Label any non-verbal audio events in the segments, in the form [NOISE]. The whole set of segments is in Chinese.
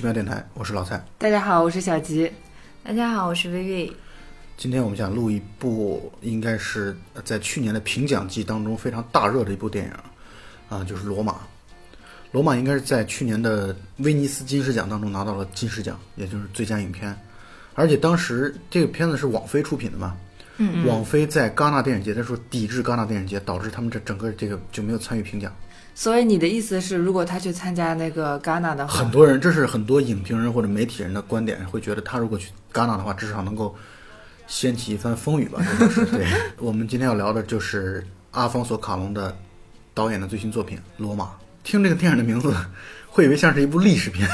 是奇妙电台，我是老蔡。大家好，我是小吉。大家好，我是薇薇。今天我们想录一部，应该是在去年的评奖季当中非常大热的一部电影，啊，就是《罗马》。《罗马》应该是在去年的威尼斯金狮奖当中拿到了金狮奖，也就是最佳影片。而且当时这个片子是网飞出品的嘛，嗯网飞在戛纳电影节的时候抵制戛纳电影节，导致他们这整个这个就没有参与评奖。所以你的意思是，如果他去参加那个戛纳的话，很多人，这是很多影评人或者媒体人的观点，会觉得他如果去戛纳的话，至少能够掀起一番风雨吧。这就是 [LAUGHS] 对。我们今天要聊的就是阿方索·卡隆的导演的最新作品《罗马》。听这个电影的名字，会以为像是一部历史片。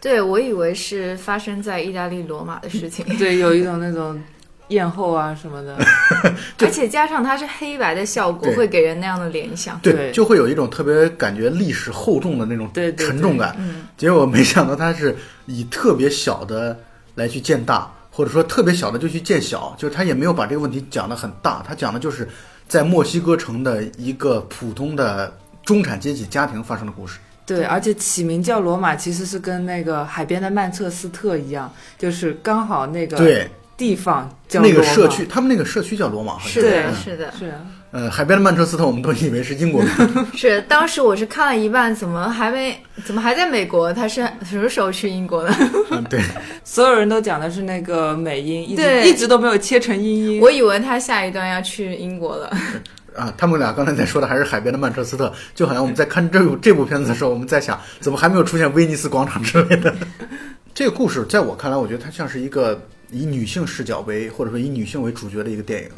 对，我以为是发生在意大利罗马的事情，对，有一种那种艳后啊什么的，[LAUGHS] 而且加上它是黑白的效果，会给人那样的联想。对就会有一种特别感觉历史厚重的那种沉重感。嗯，结果没想到它是以特别小的来去见大，或者说特别小的就去见小，就是他也没有把这个问题讲得很大，他讲的就是在墨西哥城的一个普通的中产阶级家庭发生的故事。对，而且起名叫罗马，其实是跟那个海边的曼彻斯特一样，就是刚好那个对，地方叫那个罗马社区，他们那个社区叫罗马，好像是的，嗯是的，是啊呃，海边的曼彻斯特，我们都以为是英国名。[LAUGHS] 是。当时我是看了一半，怎么还没，怎么还在美国？他是什么时候去英国的？嗯，对，[LAUGHS] 所有人都讲的是那个美音，一直对一直都没有切成英音。我以为他下一段要去英国了。[LAUGHS] 啊，他们俩刚才在说的还是海边的曼彻斯特，就好像我们在看这部这部片子的时候，我们在想，怎么还没有出现威尼斯广场之类的。这个故事在我看来，我觉得它像是一个以女性视角为，或者说以女性为主角的一个电影，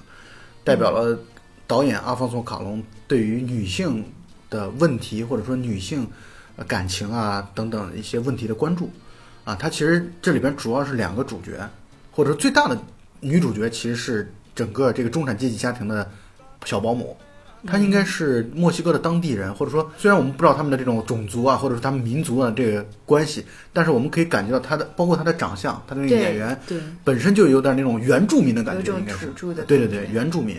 代表了导演阿方索·卡隆对于女性的问题，或者说女性感情啊等等一些问题的关注。啊，它其实这里边主要是两个主角，或者说最大的女主角其实是整个这个中产阶级家庭的小保姆。她应该是墨西哥的当地人，或者说虽然我们不知道他们的这种种族啊，或者说他们民族啊这个关系，但是我们可以感觉到他的，包括他的长相，他的那个演员对，本身就有点那种原住民的感觉，有种应该是土著的对对对，原住民。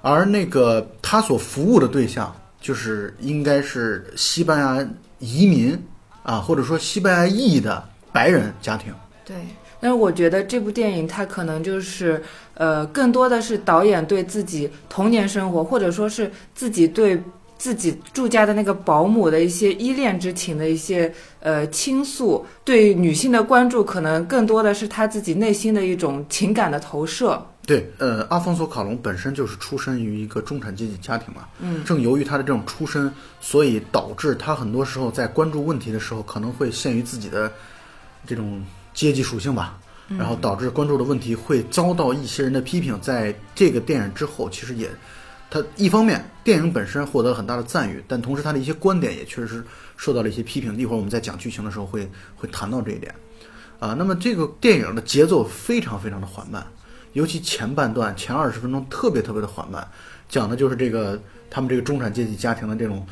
而那个他所服务的对象，就是应该是西班牙移民啊，或者说西班牙裔的白人家庭。对，但是我觉得这部电影它可能就是，呃，更多的是导演对自己童年生活，或者说是自己对自己住家的那个保姆的一些依恋之情的一些呃倾诉，对女性的关注，可能更多的是他自己内心的一种情感的投射。对，呃，阿方索·卡隆本身就是出身于一个中产阶级家庭嘛，嗯，正由于他的这种出身，所以导致他很多时候在关注问题的时候，可能会限于自己的这种阶级属性吧，然后导致关注的问题会遭到一些人的批评。在这个电影之后，其实也，他一方面电影本身获得了很大的赞誉，但同时他的一些观点也确实受到了一些批评。一会儿我们在讲剧情的时候会会谈到这一点。啊，那么这个电影的节奏非常非常的缓慢，尤其前半段前二十分钟特别特别的缓慢，讲的就是这个他们这个中产阶级家庭的这种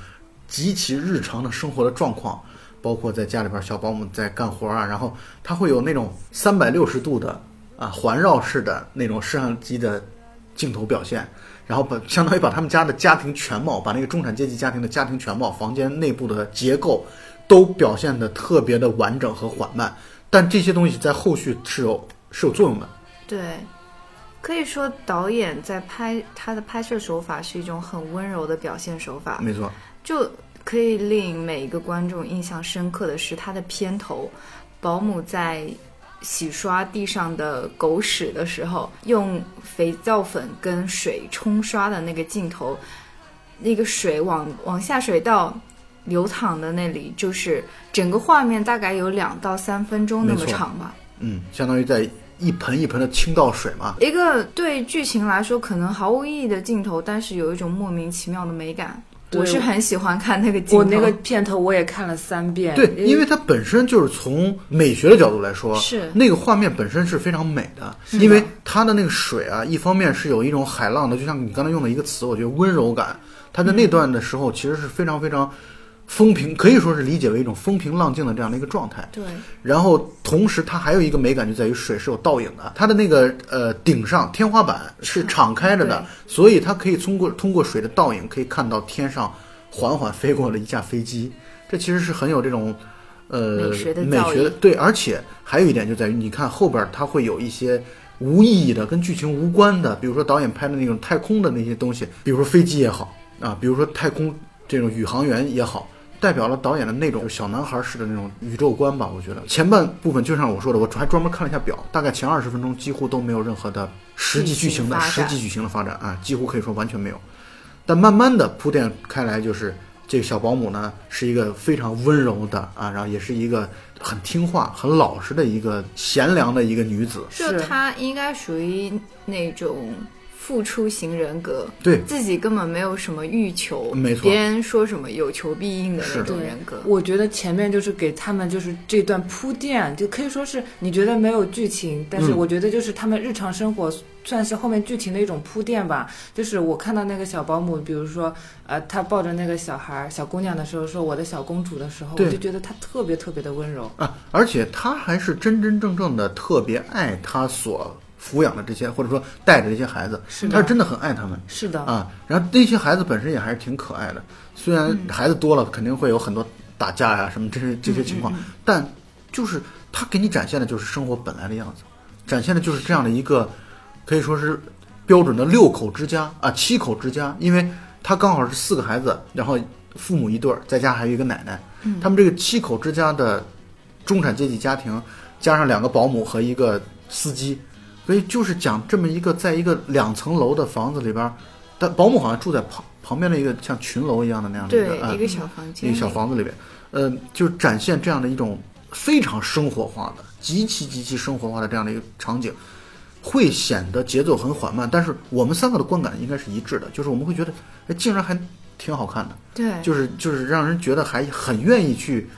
极其日常的生活的状况，包括在家里边小保姆在干活啊，然后他会有那种三百六十度的啊环绕式的那种摄像机的镜头表现，然后把相当于把他们家的家庭全貌，把那个中产阶级家庭的家庭全貌、房间内部的结构都表现的特别的完整和缓慢，但这些东西在后续是有是有作用的。对，可以说导演在拍他的拍摄手法是一种很温柔的表现手法，没错，就可以令每一个观众印象深刻的是它的片头，保姆在洗刷地上的狗屎的时候，用肥皂粉跟水冲刷的那个镜头，那个水往往下水道流淌的那里，就是整个画面大概有两到三分钟那么长吧。嗯，相当于在一盆一盆的倾倒水嘛。一个对剧情来说可能毫无意义的镜头，但是有一种莫名其妙的美感。对我是很喜欢看那个镜头。我那个片头我也看了三遍，对，因为它本身就是从美学的角度来说，是那个画面本身是非常美的，是的因为它的那个水啊，一方面是有一种海浪的，就像你刚才用的一个词，我觉得温柔感。它在那段的时候，其实是非常非常风平，可以说是理解为一种风平浪静的这样的一个状态。对然后同时它还有一个美感，就在于水是有倒影的，它的那个呃顶上天花板是敞开着的，所以它可以通过通过水的倒影，可以看到天上缓缓飞过了一架飞机。这其实是很有这种呃美学的美学对，而且还有一点就在于，你看后边它会有一些无意义的、跟剧情无关的，比如说导演拍的那种太空的那些东西，比如说飞机也好啊，比如说太空这种宇航员也好。代表了导演的那种小男孩式的那种宇宙观吧，我觉得前半部分就像我说的，我还专门看了一下表，大概前二十分钟几乎都没有任何的实际剧情的实际剧情的发展啊，几乎可以说完全没有。但慢慢的铺垫开来，就是这个小保姆呢是一个非常温柔的啊，然后也是一个很听话、很老实的一个贤良的一个女子。就她应该属于那种付出型人格，对，自己根本没有什么欲求，没错别人说什么有求必应的那种人格。我觉得前面就是给他们就是这段铺垫，就可以说是你觉得没有剧情，但是嗯我觉得就是他们日常生活算是后面剧情的一种铺垫吧。就是我看到那个小保姆，比如说呃，她抱着那个小孩儿小姑娘的时候，说我的小公主的时候，我就觉得她特别特别的温柔。啊，而且她还是真真正正的特别爱她所抚养的这些，或者说带着这些孩子，是他是真的很爱他们。是的，啊。然后那些孩子本身也还是挺可爱的，虽然嗯。孩子多了肯定会有很多打架呀、什么这些这些情嗯况，但就是他给你展现的就是生活本来的样子，展现的就是这样的一个可以说是标准的六口之家啊，七口之家，因为他刚好是四个孩子，然后父母一对儿，在家还有一个奶奶，嗯。他们这个七口之家的中产阶级家庭，加上两个保姆和一个司机，所以就是讲这么一个在一个两层楼的房子里边儿，但保姆好像住在旁旁边的一个像群楼一样的那样的一个，啊一个小房间，一个小房子里边，呃，就展现这样的一种非常生活化的、极其极其生活化的这样的一个场景，会显得节奏很缓慢，但是我们三个的观感应该是一致的，就是我们会觉得，哎，竟然还挺好看的，对，就是就是让人觉得还很愿意去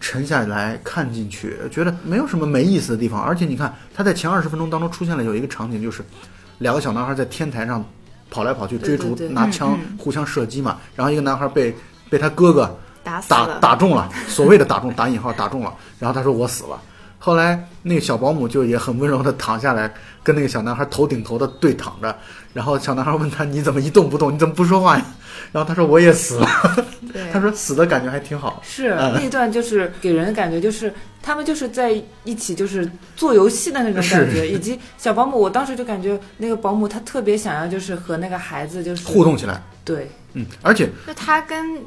沉下来看进去，觉得没有什么没意思的地方。而且你看，他在前二十分钟当中出现了有一个场景，就是两个小男孩在天台上跑来跑去追逐，对对对拿枪嗯互相射击嘛。然后一个男孩被被他哥哥打打打中了，所谓的打中打引号打中了，然后他说我死了。后来那个小保姆就也很温柔的躺下来，跟那个小男孩头顶头的对躺着，然后小男孩问他你怎么一动不动，你怎么不说话呀？然后他说我也死了，他说死的感觉还挺好。是嗯。那段就是给人的感觉就是他们就是在一起就是做游戏的那种感觉，以及小保姆，我当时就感觉那个保姆她特别想要就是和那个孩子就是互动起来，对，嗯，而且就他跟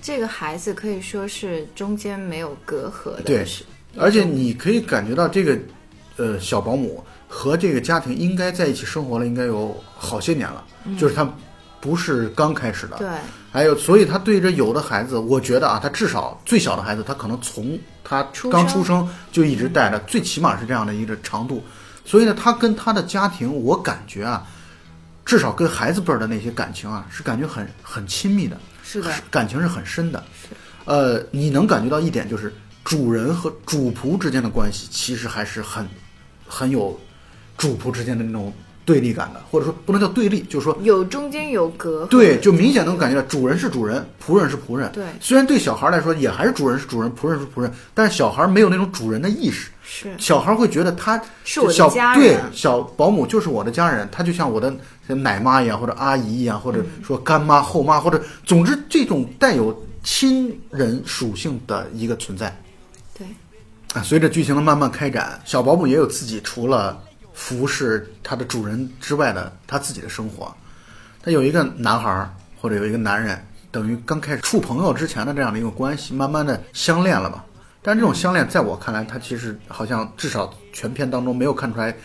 这个孩子可以说是中间没有隔阂的，对是。而且你可以感觉到这个，呃，小保姆和这个家庭应该在一起生活了，应该有好些年了，就是他不是刚开始的，对，还有，所以他对着有的孩子，我觉得啊，他至少最小的孩子，他可能从他刚出生就一直带着，最起码是这样的一个长度。所以呢，他跟他的家庭，我感觉啊，至少跟孩子辈儿的那些感情啊，是感觉很很亲密的，是的，感情是很深的。呃，你能感觉到一点，就是主人和主仆之间的关系，其实还是很很有主仆之间的那种对立感的，或者说不能叫对立，就是说有中间有隔，对，就明显能感觉到主人是主人，仆人是仆人。对。虽然对小孩来说也还是主人是主人，仆人是仆人，但是小孩没有那种主人的意识。是。小孩会觉得他是我的小家对人小保姆就是我的家人，他就像我的奶妈一样，或者阿姨一样，或者嗯说干妈、后妈，或者总之这种带有亲人属性的一个存在。对，啊，随着剧情的慢慢开展，小保姆也有自己除了服侍他的主人之外的他自己的生活。他有一个男孩儿或者有一个男人，等于刚开始处朋友之前的这样的一个关系，慢慢的相恋了吧。但是这种相恋，在我看来，他其实好像至少全片当中没有看出来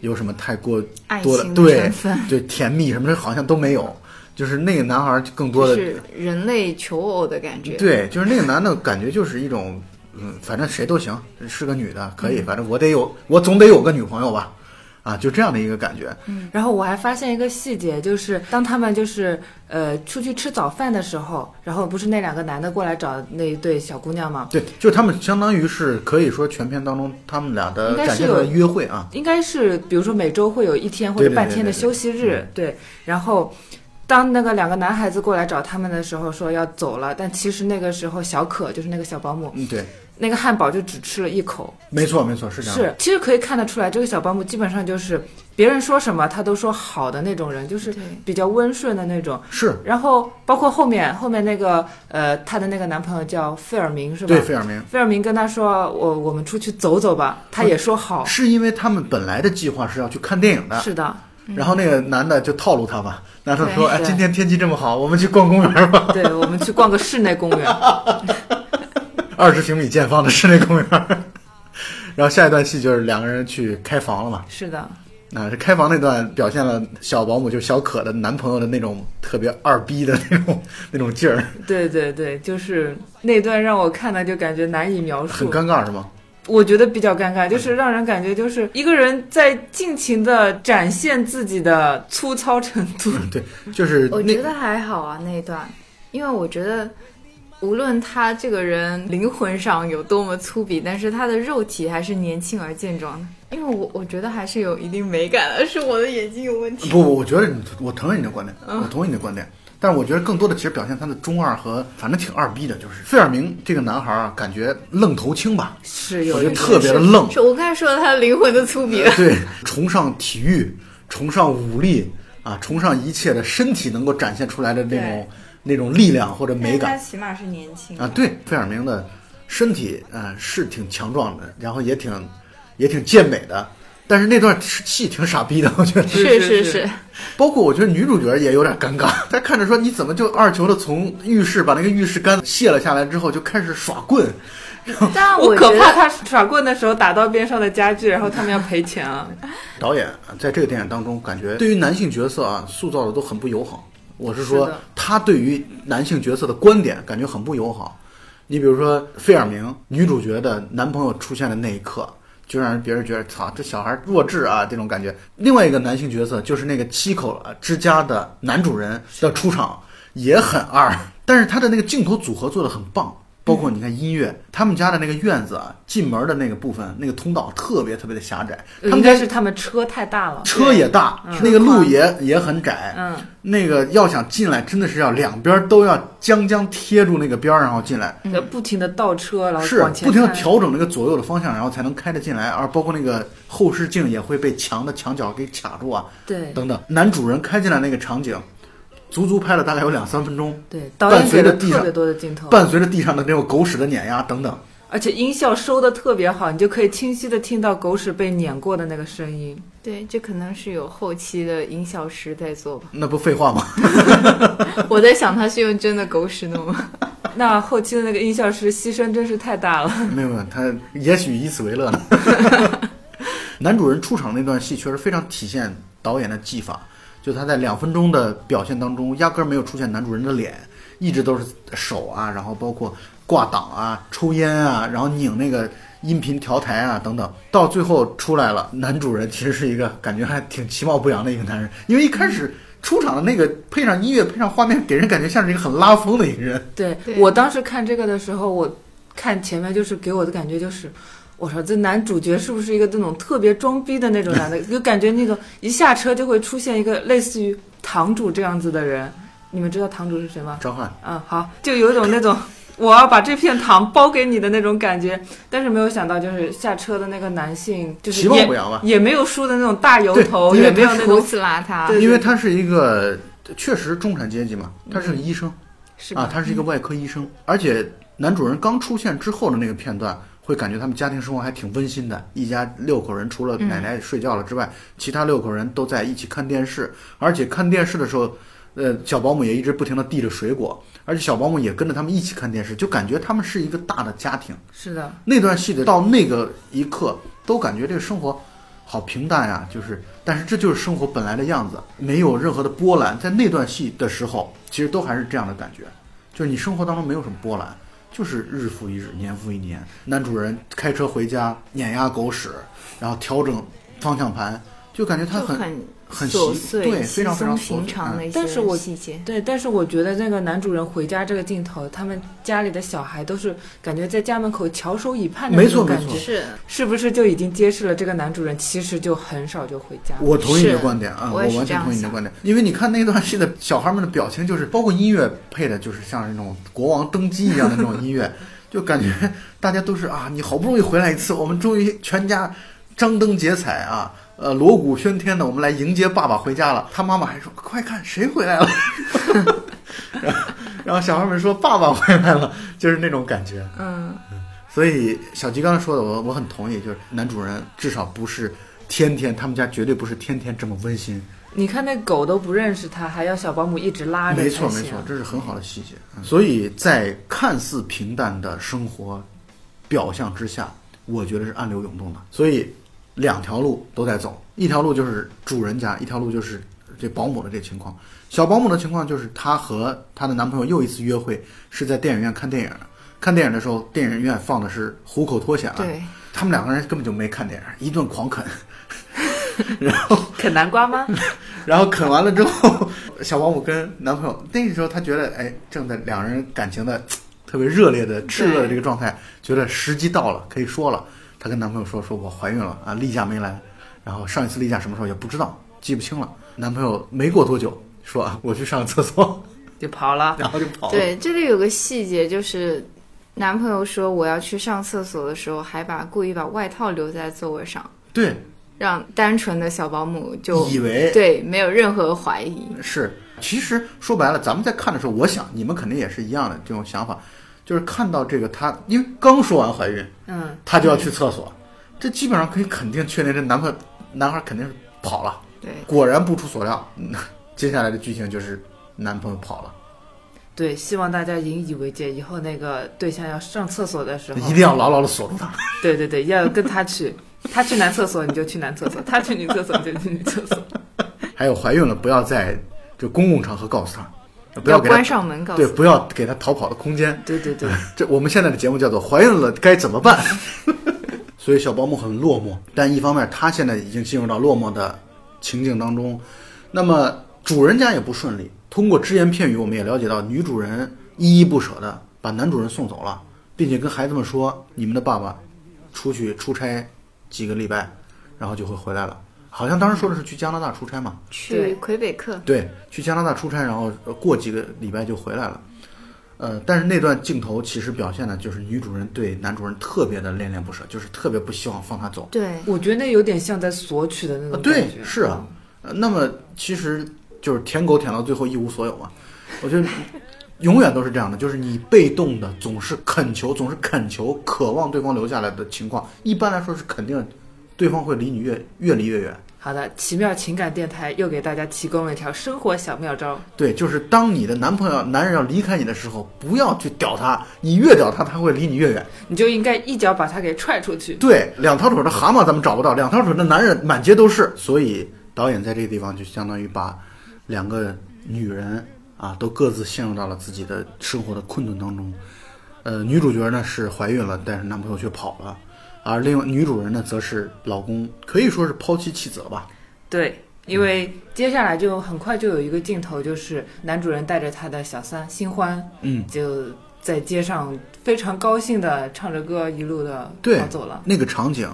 有什么太过多的的对，对甜蜜什么的，好像都没有。就是那个男孩儿更多的是人类求偶的感觉，对，就是那个男的感觉就是一种，嗯，反正谁都行，是个女的可以，反正我得有，我总得有个女朋友吧，啊，就这样的一个感觉。嗯然后我还发现一个细节，就是当他们就是呃出去吃早饭的时候，然后不是那两个男的过来找那一对小姑娘吗？对，就他们相当于是可以说全片当中他们俩的应该是展现的有约会啊，应该是比如说每周会有一天或者半天的休息日，对。然后当那个两个男孩子过来找他们的时候，说要走了，但其实那个时候小可就是那个小保姆，嗯，对，那个汉堡就只吃了一口。没错没错，是这样。是，其实可以看得出来，这个小保姆基本上就是别人说什么他都说好的那种人，就是比较温顺的那种。是然后包括后面后面那个呃，她的那个男朋友叫费尔明是吧？对费尔明，费尔明跟他说：“我我们出去走走吧。”他也说好。是因为他们本来的计划是要去看电影的，是的，然后那个男的就套路他嘛，男的说：“哎，今天天气这么好，我们去逛公园吧，[LAUGHS] 对，我们去逛个室内公园。[LAUGHS] 二十平米见方的室内公园。[LAUGHS] ”然后下一段戏就是两个人去开房了嘛。是的，啊，这开房那段表现了小保姆就是小可的男朋友的那种特别二逼的那种那种劲儿，对对对，就是那段让我看的就感觉难以描述很。尴尬是吗？我觉得比较尴尬，就是让人感觉就是一个人在尽情的展现自己的粗糙程度。嗯，对，就是我觉得还好啊那一段，因为我觉得无论他这个人灵魂上有多么粗鄙，但是他的肉体还是年轻而健壮的。因为我我觉得还是有一定美感的，是我的眼睛有问题。不不，我觉得你，我同意你的观点，我同意你的观点。但是我觉得更多的其实表现他的中二和反正挺二逼的，就是费尔明这个男孩啊，感觉愣头青吧，是有一点。我觉得特别的愣，是我刚才说了他的灵魂的粗鄙了。[LAUGHS] 对，崇尚体育，崇尚武力啊，崇尚一切的身体能够展现出来的那种那种力量或者美感。起码是年轻啊。对，费尔明的身体嗯、呃是挺强壮的，然后也挺也挺健美的，但是那段戏挺傻逼的，[LAUGHS] 我觉得。是是是是，包括我觉得女主角也有点尴尬，她看着说你怎么就二球的从浴室把那个浴室杆卸了下来之后就开始耍棍，但我觉得可怕他 [LAUGHS] 耍棍的时候打到边上的家具，然后他们要赔钱啊。导演在这个电影当中，感觉对于男性角色啊塑造的都很不友好。我是说是，他对于男性角色的观点感觉很不友好。你比如说费尔明女主角的男朋友出现的那一刻，就让人别人觉得操，这小孩弱智啊这种感觉。另外一个男性角色就是那个七口之家的男主人的出场也很二，但是他的那个镜头组合做的很棒。包括你看音乐，他们家的那个院子啊，进门的那个部分，那个通道特别特别的狭窄。他们家应该是他们车太大了，车也大，嗯那个路也也很窄，嗯，那个要想进来，真的是要两边都要将将贴住那个边儿，然后进来，就不停的倒车，然后是不停的调整那个左右的方向，然后才能开得进来，而包括那个后视镜也会被墙的墙角给卡住啊，对等等。男主人开进来那个场景，足足拍了大概有两三分钟，对，导演伴随给了着特别多的镜头，伴随着地上的那种狗屎的碾压等等。而且音效收的特别好，你就可以清晰的听到狗屎被碾过的那个声音。对，这可能是有后期的音效师在做吧。那不废话吗？[LAUGHS] 我在想他是用真的狗屎弄吗？[LAUGHS] 那后期的那个音效师牺牲真是太大了。没有没有，他也许以此为乐呢。[LAUGHS] 男主人出场那段戏确实非常体现导演的技法，就他在两分钟的表现当中，压根儿没有出现男主人的脸，一直都是手啊，然后包括挂档啊、抽烟啊，然后拧那个音频调台啊等等，到最后出来了，男主人其实是一个感觉还挺其貌不扬的一个男人，因为一开始出场的那个配上音乐、配上画面，给人感觉像是一个很拉风的一个人。对对。我当时看这个的时候，我看前面就是给我的感觉就是，我说这男主角是不是一个那种特别装逼的那种男的？[LAUGHS] 就感觉那种一下车就会出现一个类似于堂主这样子的人。你们知道堂主是谁吗？张翰，嗯，好，就有一种那种我要把这片糖包给你的那种感觉。但是没有想到，就是下车的那个男性，就是其貌也不扬吧？也没有梳的那种大油头，也没有那胡种子邋遢，对因为他是一个确实中产阶级嘛，他是个医生。是吧？啊，他是一个外科医生，而且男主人刚出现之后的那个片段，会感觉他们家庭生活还挺温馨的。一家六口人，除了奶奶睡觉了之外，其他六口人都在一起看电视，而且看电视的时候，呃，小保姆也一直不停的递着水果，而且小保姆也跟着他们一起看电视，就感觉他们是一个大的家庭。是的，那段戏的到那个一刻，都感觉这个生活好平淡呀，就是，但是这就是生活本来的样子，没有任何的波澜。在那段戏的时候，其实都还是这样的感觉，就是你生活当中没有什么波澜，就是日复一日，年复一年。男主人开车回家，碾压狗屎，然后调整方向盘，就感觉他很很很琐碎、对，非常非常平常的一些但是我细节。对，但是我觉得那个男主人回家这个镜头，他们家里的小孩都是感觉在家门口翘首以盼的没那种错没错感觉，是，是不是就已经揭示了这个男主人其实就很少就回家？我同意你的观点啊，我完全同意你的观点，因为你看那段戏的小孩们的表情，就是包括音乐配的，就是像那种国王登基一样的那种音乐，就感觉大家都是啊，你好不容易回来一次，我们终于全家张灯结彩啊，呃，锣鼓喧天的，我们来迎接爸爸回家了。他妈妈还说：“快看，谁回来了？”然后，然后小孩们说：“爸爸回来了。”就是那种感觉。嗯，所以小吉刚才说的，我我很同意，就是男主人至少不是天天，他们家绝对不是天天这么温馨。你看那狗都不认识他，还要小保姆一直拉着没错没错，这是很好的细节。嗯所以在看似平淡的生活表象之下，我觉得是暗流涌动的。所以两条路都在走，一条路就是主人家，一条路就是这保姆的这情况。小保姆的情况就是她和她的男朋友又一次约会，是在电影院看电影的。看电影的时候，电影院放的是虎口脱险啊，对，他们两个人根本就没看电影，一顿狂啃。然后啃南瓜吗？然后啃完了之后，小保姆跟男朋友那个时候，她觉得哎，正在两人感情的特别热烈的炽热的这个状态，觉得时机到了，可以说了。她跟男朋友说：“说我怀孕了啊，例假没来。然后上一次例假什么时候也不知道，记不清了。”男朋友没过多久说：“啊，我去上个厕所。[LAUGHS] 就跑了 [LAUGHS] ”。然后就跑了。对，这里有个细节就是。男朋友说我要去上厕所的时候，还把故意把外套留在座位上，对，让单纯的小保姆就以为对没有任何怀疑。是，其实说白了，咱们在看的时候，我想你们肯定也是一样的这种想法，就是看到这个她，因为刚说完怀孕，嗯，她就要去厕所，这基本上可以肯定确定，这男朋友男孩肯定是跑了。对，果然不出所料，嗯 [LAUGHS] 接下来的剧情就是男朋友跑了，对，希望大家引以为戒，以后那个对象要上厕所的时候，一定要牢牢的锁住他。[LAUGHS] 对对对，要跟他去，[LAUGHS] 他去男厕所你就去男厕所，他去女厕所你就去女厕所。还有怀孕了，不要在就公共场合告诉他，不给他要关上门告诉对，不要给他逃跑的空间。对对对，[LAUGHS] 这我们现在的节目叫做“怀孕了该怎么办”，[LAUGHS] 所以小保姆很落寞，但一方面她现在已经进入到落寞的情境当中，那么主人家也不顺利。通过只言片语，我们也了解到女主人依依不舍的把男主人送走了，并且跟孩子们说：“你们的爸爸出去出差几个礼拜，然后就会回来了。”好像当时说的是去加拿大出差嘛，去魁北克，对，去加拿大出差，然后呃过几个礼拜就回来了。呃，但是那段镜头其实表现的就是女主人对男主人特别的恋恋不舍，就是特别不希望放他走。对，我觉得那有点像在索取的那啊，种对。，是啊。呃，那么其实就是舔狗舔到最后一无所有嘛。[LAUGHS] 我觉得永远都是这样的，就是你被动的总是恳求，总是恳求，渴望对方留下来的情况，一般来说是肯定对方会离你越越离越远。好的，奇妙情感电台又给大家提供了一条生活小妙招。对，就是当你的男朋友、男人要离开你的时候，不要去屌他，你越屌他，他会离你越远。你就应该一脚把他给踹出去。对，两条腿的蛤蟆咱们找不到，两条腿的男人满街都是。所以导演在这个地方就相当于把两个女人啊都各自陷入到了自己的生活的困顿当中。呃，女主角呢是怀孕了，但是男朋友却跑了，而另外女主人呢则是老公可以说是抛妻弃子了吧？对，因为接下来就很快就有一个镜头，就是男主人带着他的小三新欢，嗯，就在街上非常高兴的唱着歌，一路的对跑走了。那个场景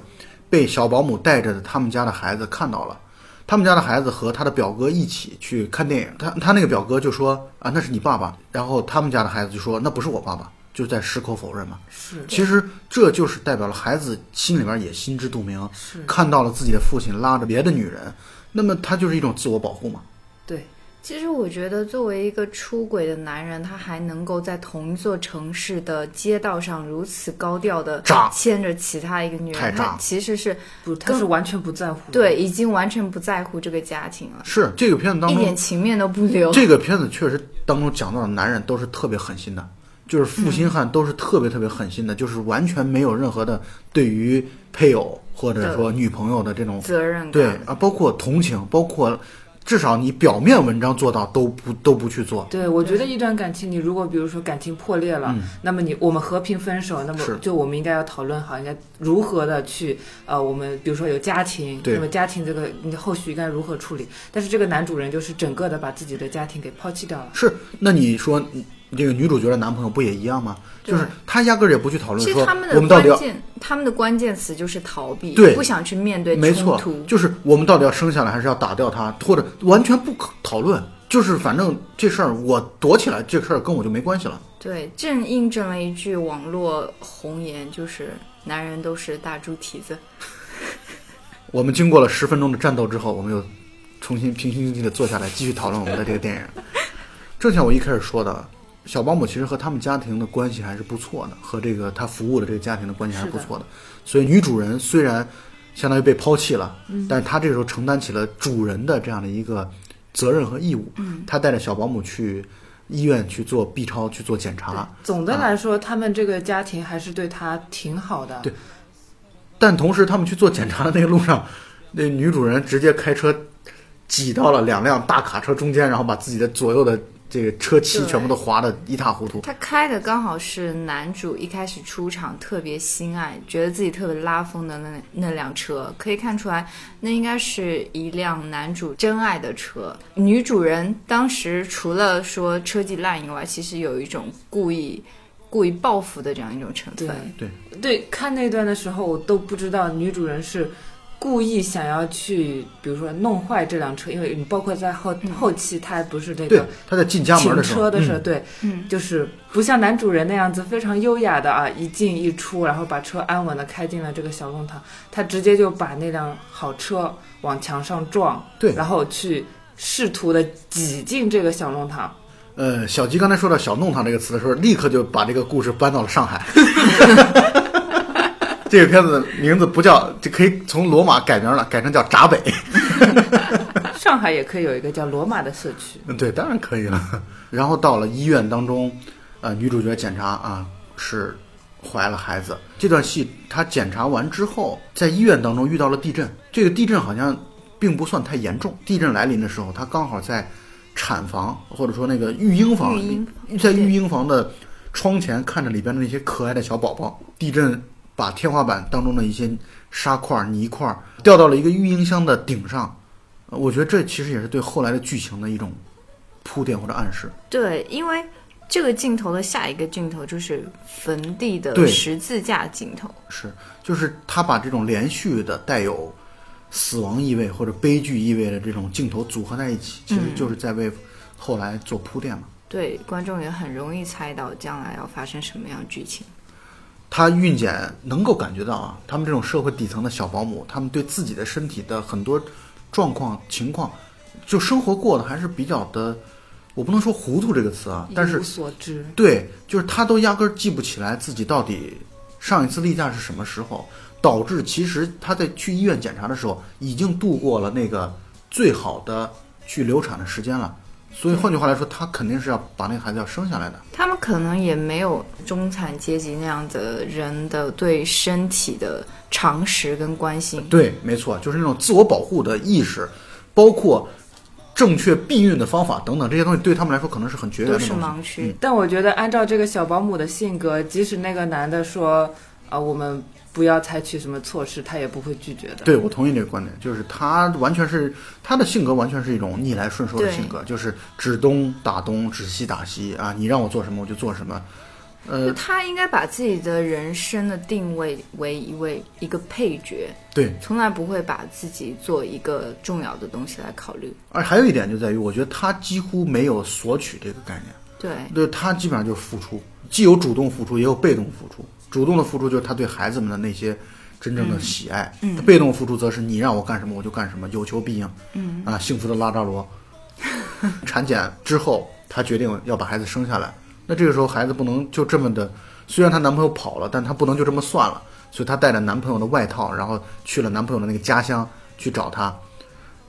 被小保姆带着他们家的孩子看到了。他们家的孩子和他的表哥一起去看电影，他他那个表哥就说啊那是你爸爸，然后他们家的孩子就说那不是我爸爸，就在矢口否认嘛。是其实这就是代表了孩子心里边也心知肚明，是，看到了自己的父亲拉着别的女人，那么他就是一种自我保护嘛。对，其实我觉得，作为一个出轨的男人，他还能够在同一座城市的街道上如此高调的渣牵着其他一个女人，太渣他其实是不，他是完全不在乎。对已经完全不在乎这个家庭了，是这个片子当中一点，情面都不留。这个片子确实当中讲到的男人都是特别狠心的，就是负心汉都是特别特别狠心的，就是完全没有任何的对于配偶或者说女朋友的这种责任感，对啊，包括同情，包括至少你表面文章做到都不都不去做。对，我觉得一段感情，你如果比如说感情破裂了，嗯那么你我们和平分手，那么就我们应该要讨论好，应该如何的去呃，我们比如说有家庭，那么家庭这个你后续应该如何处理？但是这个男主人就是整个的把自己的家庭给抛弃掉了。是，那你说嗯这个女主角的男朋友不也一样吗？就是他压根儿也不去讨论说其实他们的我们到底要关键，他们的关键词就是逃避，对不想去面对没错。就是我们到底要生下来还是要打掉他，或者完全不可讨论，就是反正这事儿我躲起来，这事儿跟我就没关系了。对，正印证了一句网络红言，就是男人都是大猪蹄子。[LAUGHS] 我们经过了十分钟的战斗之后，我们又重新平心静气的坐下来继续讨论我们的这个电影。正像我一开始说的，小保姆其实和他们家庭的关系还是不错的，和这个他服务的这个家庭的关系还是不错的。所以女主人虽然相当于被抛弃了，但是她这时候承担起了主人的这样的一个责任和义务。嗯她带着小保姆去医院去做 B 超去做检查，总的来说，他们这个家庭还是对她挺好的。对但同时他们去做检查的那个路上，那女主人直接开车挤到了两辆大卡车中间，然后把自己的左右的这个车漆全部都划得一塌糊涂。他开的刚好是男主一开始出场特别心爱，觉得自己特别拉风的那那辆车，可以看出来，那应该是一辆男主真爱的车。女主人当时除了说车技烂以外，其实有一种故意故意报复的这样一种成对分。对对，看那段的时候，我都不知道女主人是故意想要去，比如说弄坏这辆车，因为你包括在后、后期，他还不是这对个，他在进家门的时候，车的时候，嗯。对，嗯，就是不像男主人那样子非常优雅的啊，一进一出，然后把车安稳的开进了这个小弄堂，他直接就把那辆好车往墙上撞，对。然后去试图的挤进这个小弄堂。呃，小吉刚才说到“小弄堂”这个词的时候，立刻就把这个故事搬到了上海。[LAUGHS] 这个片子的名字不叫，就可以从罗马改名了，改成叫闸北。[LAUGHS] [LAUGHS] 上海也可以有一个叫罗马的社区。嗯，对，当然可以了。然后到了医院当中，呃，女主角检查啊是怀了孩子。这段戏她检查完之后，在医院当中遇到了地震。这个地震好像并不算太严重。地震来临的时候，她刚好在产房或者说那个育婴房，育婴在育婴房的窗前看着里边的那些可爱的小宝宝。地震把天花板当中的一些沙块、泥块掉到了一个育婴箱的顶上。呃我觉得这其实也是对后来的剧情的一种铺垫或者暗示。对，因为这个镜头的下一个镜头就是坟地的十字架镜头。是，就是他把这种连续的带有死亡意味或者悲剧意味的这种镜头组合在一起，其实就是在为后来做铺垫嘛。对，观众也很容易猜到将来要发生什么样的剧情。他孕检能够感觉到啊，他们这种社会底层的小保姆，他们对自己的身体的很多状况情况，就生活过得还是比较的，我不能说糊涂这个词啊，但是所知。对，就是他都压根儿记不起来自己到底上一次例假是什么时候，导致其实他在去医院检查的时候已经度过了那个最好的去流产的时间了。所以换句话来说，他肯定是要把那个孩子要生下来的。他们可能也没有中产阶级那样的人的对身体的常识跟关心。对，没错，就是那种自我保护的意识，包括正确避孕的方法等等这些东西，对他们来说可能是很绝缘都是的东西。盲区，但我觉得按照这个小保姆的性格，即使那个男的说啊、我们不要采取什么措施，他也不会拒绝的。对，我同意这个观点，就是他完全是他的性格，完全是一种逆来顺受的性格，就是指东打东，指西打西啊，你让我做什么我就做什么。呃，他应该把自己的人生的定位为一位一个配角，对，从来不会把自己做一个重要的东西来考虑。而还有一点就在于，我觉得他几乎没有索取这个概念，对，对他基本上就是付出，既有主动付出，也有被动付出。主动的付出就是他对孩子们的那些真正的喜爱，嗯被动付出则是你让我干什么我就干什么，有求必应。嗯啊，幸福的拉扎罗。[LAUGHS] 产检之后，她决定要把孩子生下来。那这个时候，孩子不能就这么的，虽然她男朋友跑了，但她不能就这么算了。所以她带着男朋友的外套，然后去了男朋友的那个家乡去找他，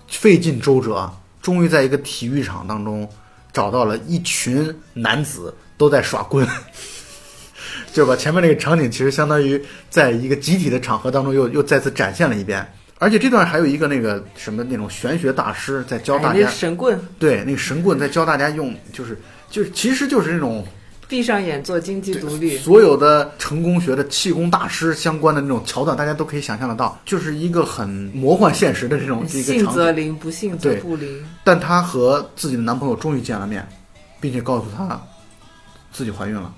费尽周折，终于在一个体育场当中找到了一群男子都在耍棍。就把前面那个场景，其实相当于在一个集体的场合当中又又再次展现了一遍。而且这段还有一个那个什么那种玄学大师在教大家，神棍，对，那个神棍在教大家用，就是就是其实就是那种闭上眼做经济独立。所有的成功学的气功大师相关的那种桥段，大家都可以想象得到，就是一个很魔幻现实的这种一个信场景。则灵，不信则对不灵。但她和自己的男朋友终于见了面，并且告诉她自己怀孕了，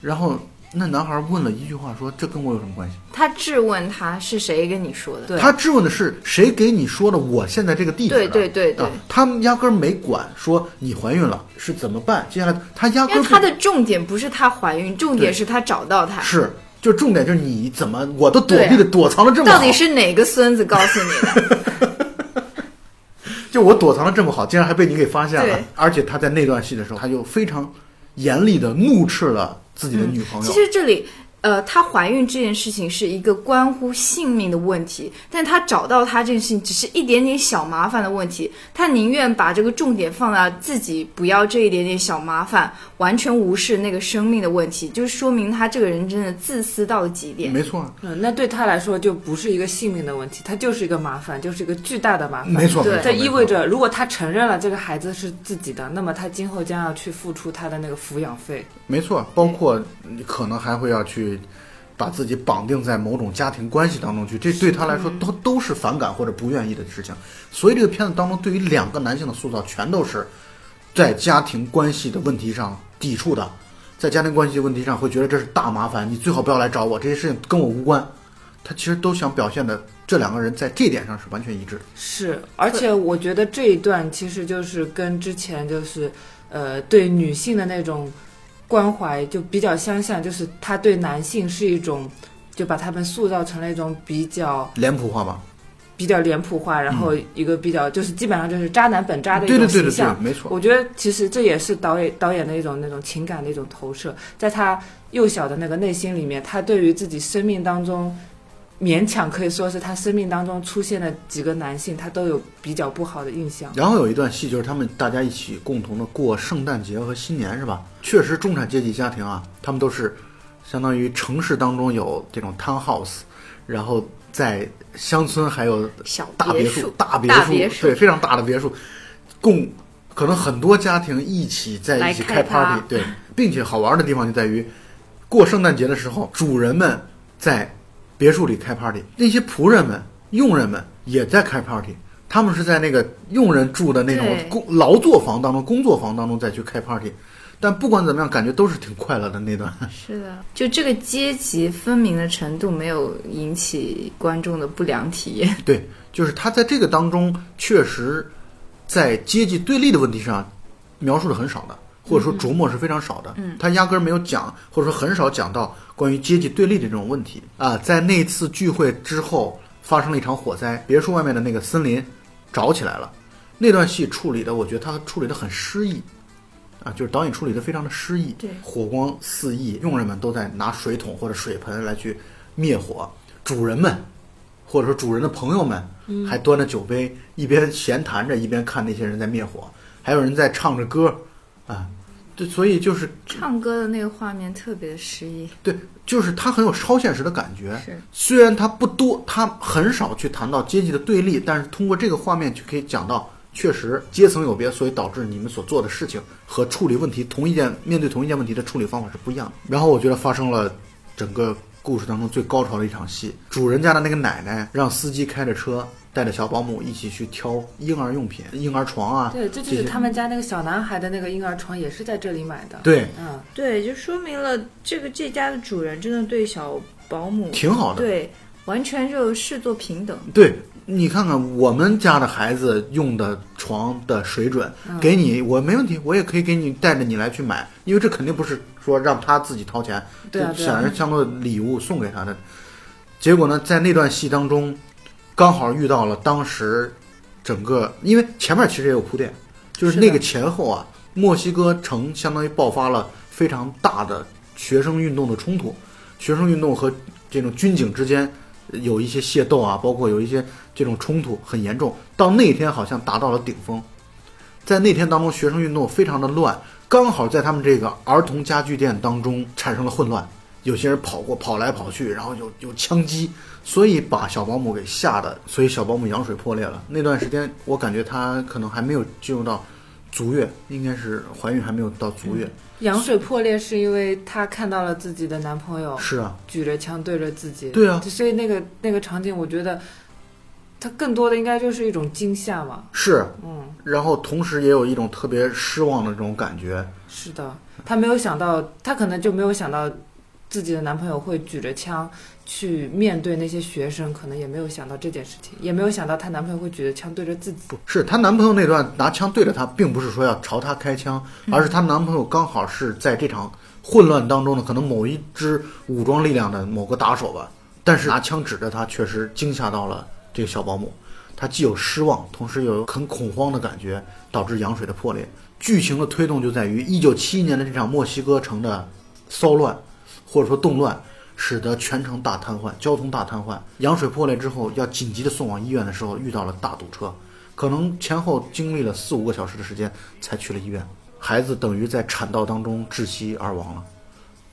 然后那男孩问了一句话说：“这跟我有什么关系他质问他是谁跟你说的？对他质问的是谁给你说的我现在这个地址？对对对对啊，他们压根儿没管说你怀孕了是怎么办，接下来他压根儿不因为他的重点不是她怀孕，重点是他找到他。是就重点就是你怎么我都躲避对的躲藏了这么好，到底是哪个孙子告诉你的？[LAUGHS] 就我躲藏的这么好，竟然还被你给发现了。而且他在那段戏的时候，他就非常严厉的怒斥了自己的女朋友。其实这里，呃，她怀孕这件事情是一个关乎性命的问题，但她找到她这件事情只是一点点小麻烦的问题，她宁愿把这个重点放在自己不要这一点点小麻烦，完全无视那个生命的问题，就是说明她这个人真的自私到了极点。没错，嗯，那对她来说就不是一个性命的问题，她就是一个麻烦，就是一个巨大的麻烦。没错，对这意味着，如果她承认了这个孩子是自己的，那么她今后将要去付出她的那个抚养费。没错，包括你可能还会要去把自己绑定在某种家庭关系当中去，这对他来说都都是反感或者不愿意的事情。所以这个片子当中对于两个男性的塑造，全都是在家庭关系的问题上抵触的，在家庭关系问题上会觉得这是大麻烦，你最好不要来找我，这些事情跟我无关。他其实都想表现的这两个人在这点上是完全一致的。是，而且我觉得这一段其实就是跟之前就是，呃，对女性的那种关怀就比较相像，就是他对男性是一种，就把他们塑造成了一种比较脸谱化吧？比较脸谱化，然后一个比较就是基本上就是渣男本渣的一对对对对对种形象。，没错。我觉得其实这也是导演导演的一种那种情感的一种投射，在他幼小的那个内心里面，他对于自己生命当中勉强可以说是他生命当中出现的几个男性，他都有比较不好的印象。然后有一段戏就是他们大家一起共同的过圣诞节和新年，是吧？确实，中产阶级家庭啊，他们都是相当于城市当中有这种 townhouse，然后在乡村还有小大别墅，大别墅，别墅对，非常大的别墅，共可能很多家庭一起在一起开 party，对，并且好玩的地方就在于，过圣诞节的时候，主人们在别墅里开 party，那些仆人们、佣人们也在开 party。他们是在那个佣人住的那种工劳作房当中、工作房当中再去开 party，但不管怎么样，感觉都是挺快乐的那段。是的，就这个阶级分明的程度没有引起观众的不良体验。[LAUGHS] 对，就是他在这个当中确实在阶级对立的问题上描述的很少的，或者说琢磨是非常少的。嗯，他压根儿没有讲，或者说很少讲到关于阶级对立的这种问题啊。在那次聚会之后，发生了一场火灾，别墅外面的那个森林着起来了。那段戏处理的，我觉得他处理的很诗意。啊，就是导演处理的非常的诗意，对火光四溢，佣人们都在拿水桶或者水盆来去灭火，主人们或者说主人的朋友们，还端着酒杯，一边闲谈着，一边看那些人在灭火，还有人在唱着歌，啊，对，所以就是唱歌的那个画面特别的诗意，对，就是他很有超现实的感觉。是虽然他不多，他很少去谈到阶级的对立，但是通过这个画面就可以讲到，确实阶层有别，所以导致你们所做的事情和处理问题同一件面对同一件问题的处理方法是不一样的。然后我觉得发生了整个故事当中最高潮的一场戏，主人家的那个奶奶让司机开着车。带着小保姆一起去挑婴儿用品、婴儿床啊，对，这就是他们家那个小男孩的那个婴儿床也是在这里买的。对，嗯，对，就说明了这个这家的主人真的对小保姆挺好的。对完全就视作平等。对你看看我们家的孩子用的床的水准，给你我没问题，我也可以给你带着你来去买，因为这肯定不是说让他自己掏钱，对啊，就对啊想着当的礼物送给他的。结果呢，在那段戏当中，刚好遇到了当时整个，因为前面其实也有铺垫，就是那个前后啊，墨西哥城相当于爆发了非常大的学生运动的冲突，学生运动和这种军警之间有一些械斗啊，包括有一些这种冲突很严重，到那天好像达到了顶峰。在那天当中，学生运动非常的乱，刚好在他们这个儿童家具店当中产生了混乱，有些人跑过跑来跑去，然后有有枪击，所以把小保姆给吓的，所以小保姆羊水破裂了。那段时间我感觉她可能还没有进入到足月，应该是怀孕还没有到足月。羊水破裂是因为她看到了自己的男朋友是啊，举着枪对着自己，对啊。所以那个那个场景，我觉得她更多的应该就是一种惊吓嘛。是，嗯，然后同时也有一种特别失望的这种感觉。是的，她没有想到，她可能就没有想到自己的男朋友会举着枪去面对那些学生，可能也没有想到这件事情，也没有想到她男朋友会举着枪对着自己。是她男朋友那段拿枪对着她，并不是说要朝她开枪，而是她男朋友刚好是在这场混乱当中的可能某一支武装力量的某个打手吧，但是拿枪指着她，确实惊吓到了这个小保姆。她既有失望，同时又有很恐慌的感觉，导致羊水的破裂。剧情的推动就在于一九七一年的这场墨西哥城的骚乱，或者说动乱，使得全城大瘫痪，交通大瘫痪。羊水破裂之后，要紧急的送往医院的时候，遇到了大堵车，可能前后经历了四五个小时的时间才去了医院。孩子等于在产道当中窒息而亡了。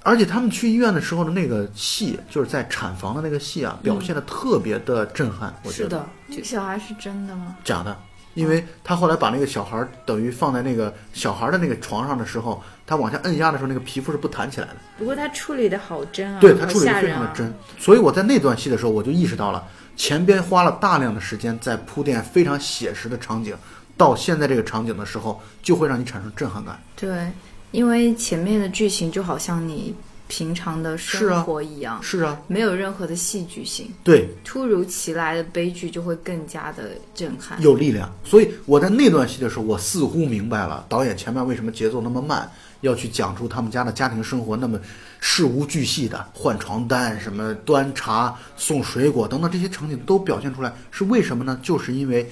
而且他们去医院的时候的那个戏，就是在产房的那个戏啊，表现的特别的震撼。我觉得是的，这个小孩是真的吗？假的，因为他后来把那个小孩儿等于放在那个小孩儿的那个床上的时候，他往下摁压的时候，那个皮肤是不弹起来的。不过他处理的好真啊，对他处理。非常的真，所以我在那段戏的时候，我就意识到了前边花了大量的时间在铺垫非常写实的场景，到现在这个场景的时候，就会让你产生震撼感。对，因为前面的剧情就好像你平常的生活一样，是啊，没有任何的戏剧性，对，突如其来的悲剧就会更加的震撼。有力量。所以我在那段戏的时候，我似乎明白了导演前面为什么节奏那么慢，要去讲出他们家的家庭生活那么事无巨细的换床单、什么端茶、送水果等等这些场景都表现出来，是为什么呢？就是因为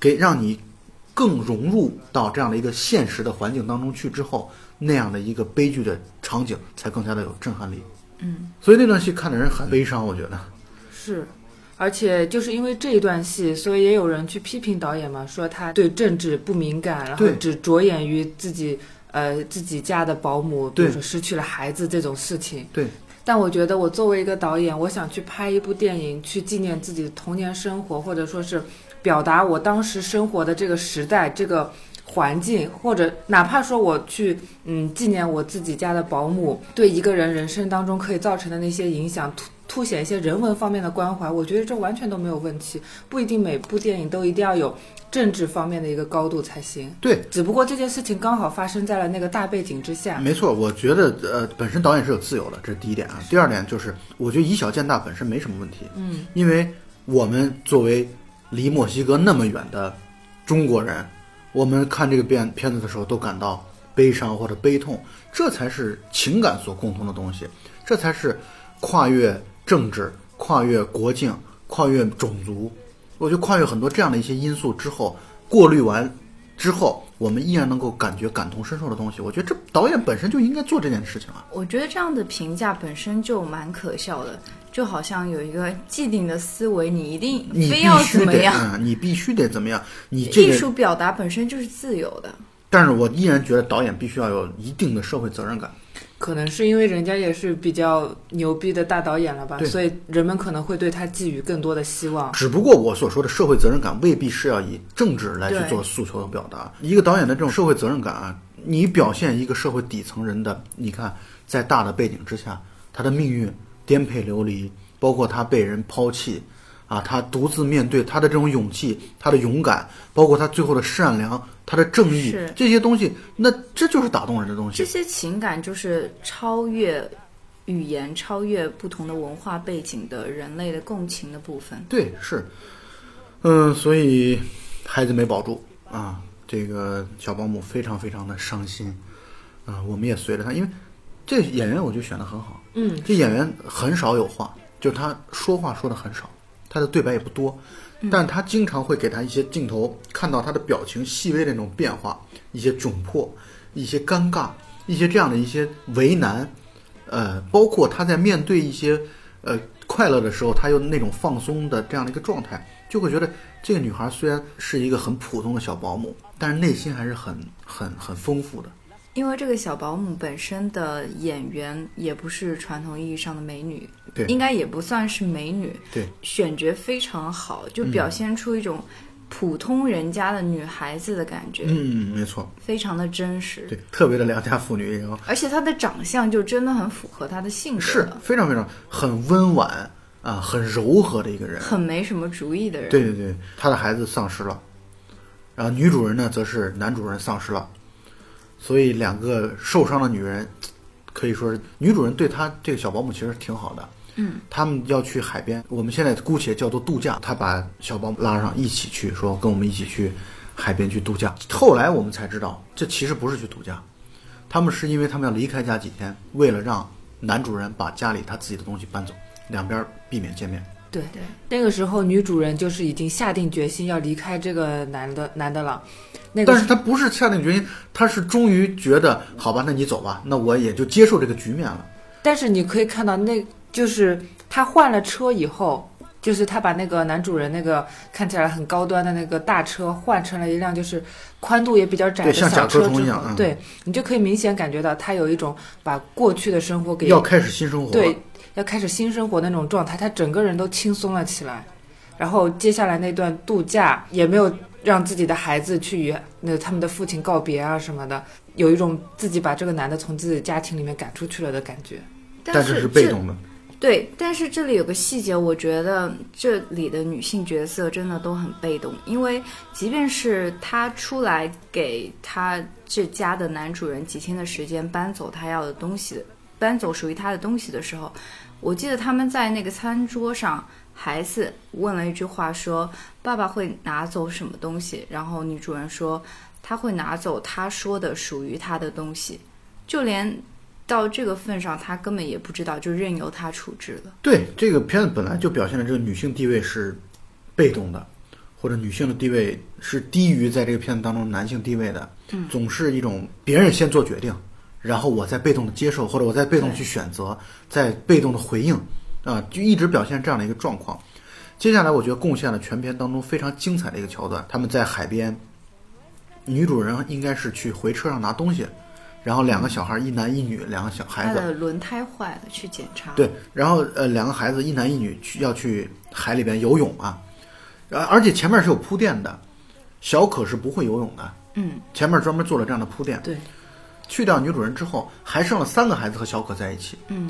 给让你更融入到这样的一个现实的环境当中去之后，那样的一个悲剧的场景才更加的有震撼力。嗯，所以那段戏看的人很悲伤，我觉得。是，而且就是因为这一段戏，所以也有人去批评导演嘛，说他对政治不敏感，然后只着眼于自己呃自己家的保姆，比如对说失去了孩子这种事情。对。但我觉得，我作为一个导演，我想去拍一部电影，去纪念自己的童年生活，或者说是表达我当时生活的这个时代、这个环境，或者哪怕说我去嗯纪念我自己家的保姆对一个人人生当中可以造成的那些影响，凸凸显一些人文方面的关怀，我觉得这完全都没有问题。不一定每部电影都一定要有政治方面的一个高度才行。对，只不过这件事情刚好发生在了那个大背景之下。没错，我觉得呃，本身导演是有自由的，这是第一点啊。第二点就是，我觉得以小见大本身没什么问题，嗯，因为我们作为离墨西哥那么远的中国人，我们看这个片片子的时候都感到悲伤或者悲痛，这才是情感所共通的东西，这才是跨越政治、跨越国境、跨越种族，我觉得跨越很多这样的一些因素之后，过滤完之后，我们依然能够感觉感同身受的东西。我觉得这导演本身就应该做这件事情啊。我觉得这样的评价本身就蛮可笑的，就好像有一个既定的思维，你一定你非要怎，么样。嗯，你必须得怎么样？[LAUGHS] 你这艺，术表达本身就是自由的，但是我依然觉得导演必须要有一定的社会责任感。可能是因为人家也是比较牛逼的大导演了吧，所以人们可能会对他寄予更多的希望。只不过我所说的社会责任感，未必是要以政治来去做诉求和表达。一个导演的这种社会责任感啊，你表现一个社会底层人的，你看在大的背景之下，他的命运颠沛流离，包括他被人抛弃。啊，他独自面对他的这种勇气，他的勇敢，包括他最后的善良，他的正义，这些东西，那这就是打动人的东西。这些情感就是超越语言、超越不同的文化背景的人类的共情的部分。对，是，嗯，所以孩子没保住啊，这个小保姆非常非常的伤心啊，我们也随着他，因为这演员我就选的很好，嗯，这演员很少有话，就是他说话说的很少，他的对白也不多，但他经常会给他一些镜头，看到他的表情细微的那种变化，一些窘迫，一些尴尬，一些这样的一些为难，呃，包括他在面对一些呃快乐的时候，他又那种放松的这样的一个状态，就会觉得这个女孩虽然是一个很普通的小保姆，但是内心还是很很很丰富的，因为这个小保姆本身的演员也不是传统意义上的美女，对应该也不算是美女，对，选角非常好，就嗯表现出一种普通人家的女孩子的感觉，嗯，没错，非常的真实。对，特别的良家妇女，然后而且她的长相就真的很符合她的性格，是非常非常很温婉啊，很柔和的一个人。很没什么主意的人。对对对，她的孩子丧失了，然后女主人呢，则是男主人丧失了，所以两个受伤的女人，可以说是女主人对她这个小保姆其实挺好的。嗯，他们要去海边，我们现在姑且叫做度假。她把小保姆拉上一起去，说跟我们一起去海边去度假。后来我们才知道，这其实不是去度假，他们是因为他们要离开家几天，为了让男主人把家里他自己的东西搬走，两边避免见面。对对，那个时候女主人就是已经下定决心要离开这个男的男的了。那个但是他不是下定决心，他是终于觉得，好吧，那你走吧，那我也就接受这个局面了。但是你可以看到，那就是他换了车以后，就是他把那个男主人那个看起来很高端的那个大车换成了一辆就是宽度也比较窄的对像甲小车之壳虫一样嗯，后对你就可以明显感觉到他有一种把过去的生活给要开始新生活了。对，要开始新生活的那种状态，他整个人都轻松了起来。然后接下来那段度假也没有让自己的孩子去与那他们的父亲告别啊什么的，有一种自己把这个男的从自己家庭里面赶出去了的感觉。但是是被动的。对，但是这里有个细节，我觉得这里的女性角色真的都很被动，因为即便是她出来给她这家的男主人几天的时间搬走他要的东西，搬走属于他的东西的时候，我记得他们在那个餐桌上，孩子问了一句话说：“爸爸会拿走什么东西？”然后女主人说：“他会拿走他说的属于他的东西。”就连到这个份上，他根本也不知道，就任由他处置了。对，这个片子本来就表现了这个女性地位是被动的，或者女性的地位是低于在这个片子当中男性地位的，嗯总是一种别人先做决定，然后我在被动的接受，或者我在被动去选择，在被动的回应，啊、就一直表现这样的一个状况。接下来，我觉得贡献了全片当中非常精彩的一个桥段，他们在海边，女主人应该是去回车上拿东西，然后两个小孩，一男一女，两个小孩子，他的轮胎坏了，去检查。对，然后呃，两个孩子一男一女去要去海里边游泳啊，而而且前面是有铺垫的，小可是不会游泳的，嗯，前面专门做了这样的铺垫。对，去掉女主人之后，还剩了三个孩子和小可在一起，嗯，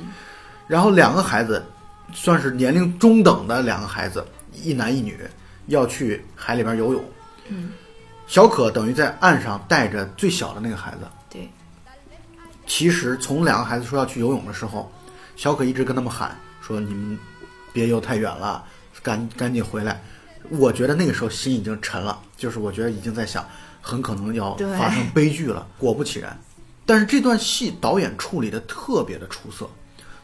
然后两个孩子算是年龄中等的两个孩子，一男一女要去海里边游泳，嗯，小可等于在岸上带着最小的那个孩子。对，其实从两个孩子说要去游泳的时候，小可一直跟他们喊说：“你们别游太远了，赶赶紧回来。”我觉得那个时候心已经沉了，就是我觉得已经在想，很可能要发生悲剧了。果不其然，但是这段戏导演处理的特别的出色，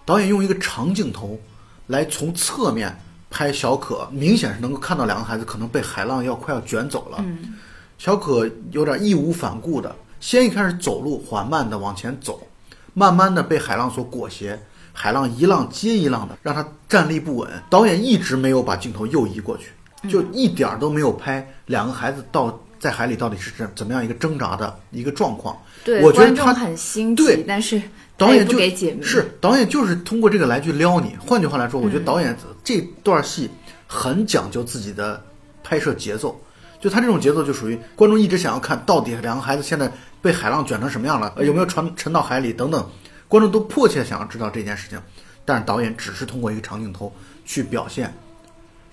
导演用一个长镜头来从侧面拍小可，明显是能够看到两个孩子可能被海浪要快要卷走了。嗯，小可有点义无反顾的，先一开始走路缓慢的往前走，慢慢的被海浪所裹挟，海浪一浪接一浪的让他站立不稳。导演一直没有把镜头右移过去，就一点儿都没有拍两个孩子到在海里到底是怎怎么样一个挣扎的一个状况。对，我觉得他很新对，但是导演就给解谜。是导演就是通过这个来去撩你。换句话来说，我觉得导演这段戏很讲究自己的拍摄节奏。就他这种节奏，就属于观众一直想要看到底两个孩子现在被海浪卷成什么样了，呃有没有沉沉到海里等等，观众都迫切想要知道这件事情。但是导演只是通过一个长镜头去表现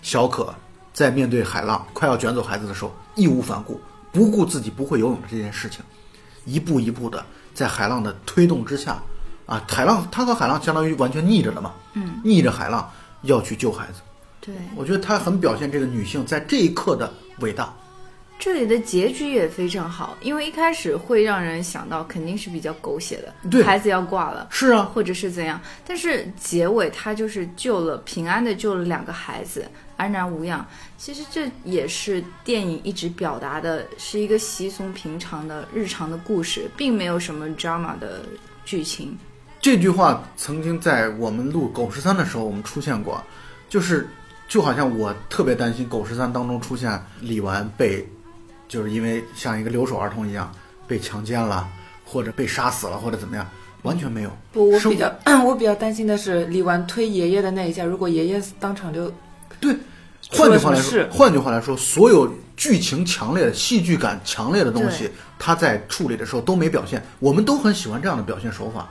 小可在面对海浪快要卷走孩子的时候义无反顾，不顾自己不会游泳的这件事情，一步一步的在海浪的推动之下，啊，海浪他和海浪相当于完全逆着了嘛，嗯，逆着海浪要去救孩子。对，我觉得他很表现这个女性在这一刻的伟大。这里的结局也非常好，因为一开始会让人想到肯定是比较狗血的，对孩子要挂了。是啊，或者是怎样，但是结尾他就是救了平安的救了两个孩子，安然无恙。其实这也是电影一直表达的，是一个稀松平常的日常的故事，并没有什么 drama 的剧情。这句话曾经在我们录《狗十三》的时候我们出现过，就是就好像我特别担心《狗十三》当中出现李纨被，就是因为像一个留守儿童一样被强奸了，或者被杀死了，或者怎么样，完全没有。不，我比较 [CLEARS THROAT] 我比较担心的是李纨推爷爷的那一下，如果爷爷当场就对，换句话来说换句话来说，所有剧情强烈的、戏剧感强烈的东西，他在处理的时候都没表现。我们都很喜欢这样的表现手法。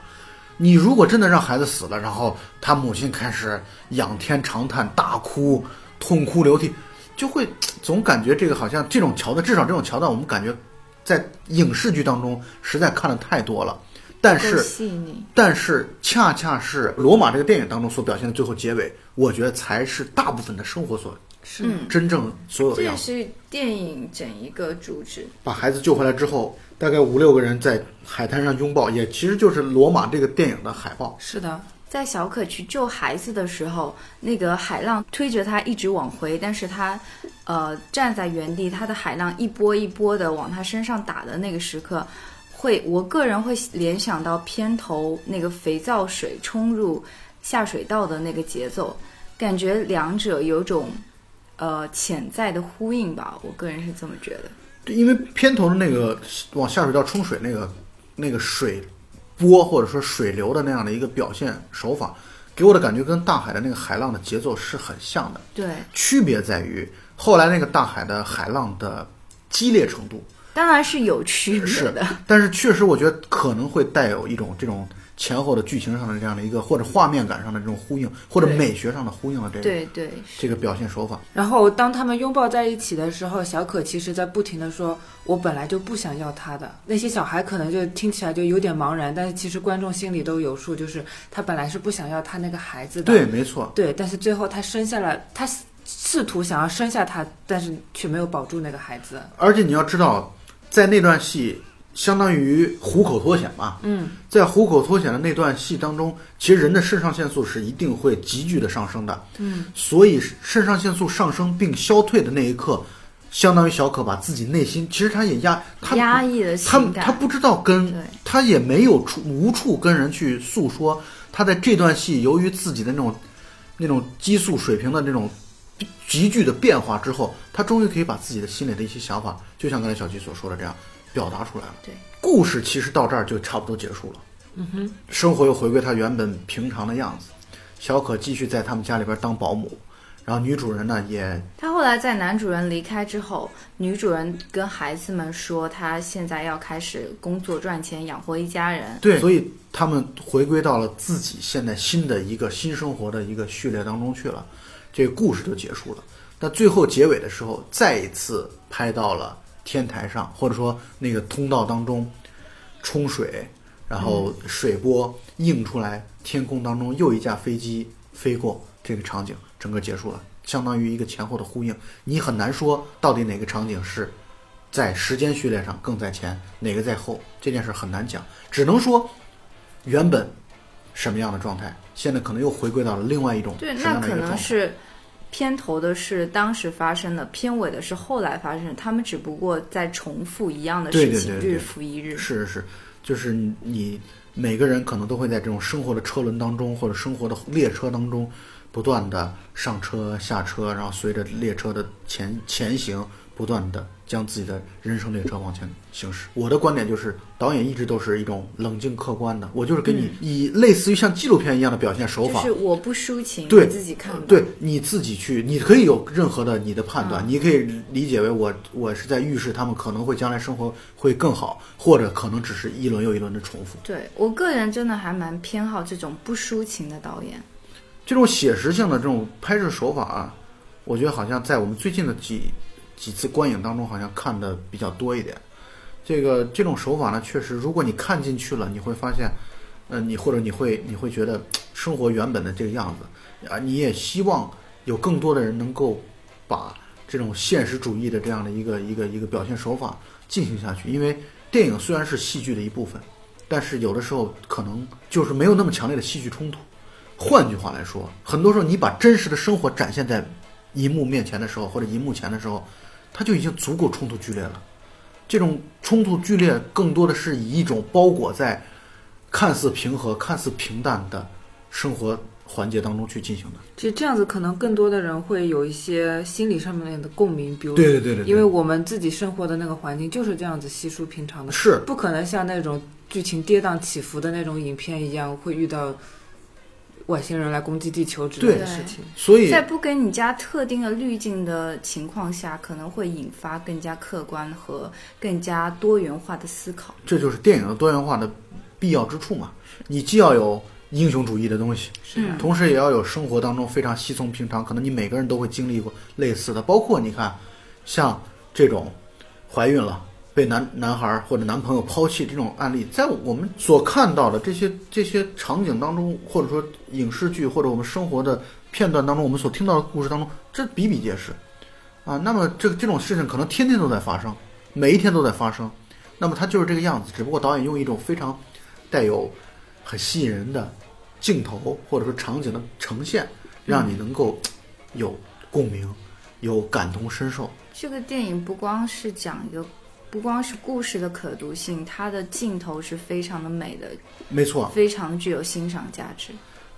你如果真的让孩子死了，然后他母亲开始仰天长叹、大哭、痛哭流涕，就会总感觉这个好像这种桥段，至少这种桥段，我们感觉在影视剧当中实在看的太多了。但是细腻。但是恰恰是《罗马》这个电影当中所表现的最后结尾，我觉得才是大部分的生活所是嗯，真正所有的样子。这也是电影整一个主旨。把孩子救回来之后，大概五六个人在海滩上拥抱，也其实就是《罗马》这个电影的海报。是的，在小可去救孩子的时候，那个海浪推着他一直往回，但是他，呃，站在原地，他的海浪一波一波的往他身上打的那个时刻，会，我个人会联想到片头那个肥皂水冲入下水道的那个节奏，感觉两者有种，呃，潜在的呼应吧，我个人是这么觉得。对因为片头的那个往下水道冲水那个那个水波或者说水流的那样的一个表现手法，给我的感觉跟大海的那个海浪的节奏是很像的。对，区别在于后来那个大海的海浪的激烈程度当然是有区别是的。，但是确实我觉得可能会带有一种这种前后的剧情上的这样的一个或者画面感上的这种呼应，或者美学上的呼应的这个对对，这个表现手法。然后当他们拥抱在一起的时候，小可其实在不停的说：“我本来就不想要他的。”那些小孩可能就听起来就有点茫然，但是其实观众心里都有数，就是他本来是不想要他那个孩子的。对，没错，对，但是最后他生下了，他试图想要生下他，但是却没有保住那个孩子。而且你要知道，在那段戏相当于虎口脱险吧，嗯，在虎口脱险的那段戏当中，其实人的肾上腺素是一定会急剧的上升的，嗯，所以肾上腺素上升并消退的那一刻，相当于小可把自己内心其实他也压他压抑的他情感，他不知道跟他也没有处无处跟人去诉说，他在这段戏由于自己的那种那种激素水平的那种急剧的变化之后，他终于可以把自己的心里的一些想法，就像刚才小吉所说的这样表达出来了。对，故事其实到这儿就差不多结束了。嗯哼，生活又回归他原本平常的样子。小可继续在他们家里边当保姆，然后女主人呢也他后来在男主人离开之后，女主人跟孩子们说，她现在要开始工作赚钱，养活一家人。对，所以他们回归到了自己现在新的一个新生活的一个序列当中去了，这个故事就结束了。那最后结尾的时候，再一次拍到了天台上，或者说那个通道当中冲水，然后水波映出来，天空当中又一架飞机飞过，这个场景整个结束了，相当于一个前后的呼应。你很难说到底哪个场景是在时间序列上更在前，哪个在后，这件事很难讲，只能说原本什么样的状态，现在可能又回归到了另外一种对，什么那可样的状态。能是片头的是当时发生的，片尾的是后来发生的，他们只不过在重复一样的事情，对对对日复一日。是是是，就是你你每个人可能都会在这种生活的车轮当中，或者生活的列车当中，不断的上车下车，然后随着列车的前前行，不断的将自己的人生列车往前行驶。我的观点就是，导演一直都是一种冷静客观的，我就是给你以类似于像纪录片一样的表现手法是，我不抒情，对你自己看吧。对你自己去，你可以有任何的你的判嗯断，你可以理解为我我是在预示他们可能会将来生活会更好，或者可能只是一轮又一轮的重复。对我个人真的还蛮偏好这种不抒情的导演。这种写实性的这种拍摄手法啊，我觉得好像在我们最近的几几次观影当中，好像看的比较多一点。这个这种手法呢，确实，如果你看进去了，你会发现，呃，你或者你会你会觉得生活原本的这个样子啊，你也希望有更多的人能够把这种现实主义的这样的一个一个一个表现手法进行下去。因为电影虽然是戏剧的一部分，但是有的时候可能就是没有那么强烈的戏剧冲突。换句话来说，很多时候你把真实的生活展现在荧幕面前的时候，或者荧幕前的时候，它就已经足够冲突剧烈了。这种冲突剧烈，更多的是以一种包裹在看似平和、看似平淡的生活环节当中去进行的。其实这样子可能更多的人会有一些心理上面的共鸣，比如对对对对对因为我们自己生活的那个环境就是这样子稀疏平常的，是不可能像那种剧情跌宕起伏的那种影片一样会遇到外星人来攻击地球之类的事情。所以在不给你加特定的滤镜的情况下，可能会引发更加客观和更加多元化的思考。这就是电影的多元化的必要之处嘛。你既要有英雄主义的东西，是的同时也要有生活当中非常稀松平常，可能你每个人都会经历过类似的，包括你看，像这种怀孕了。被男男孩儿或者男朋友抛弃这种案例，在我们所看到的这些这些场景当中，或者说影视剧或者我们生活的片段当中，我们所听到的故事当中，这比比皆是，啊，那么这个这种事情可能天天都在发生，每一天都在发生，那么它就是这个样子，只不过导演用一种非常带有很吸引人的镜头或者说场景的呈现，让你能够有共鸣，有感同身受。这个电影不光是讲一个，不光是故事的可读性，它的镜头是非常的美的，没错，非常具有欣赏价值。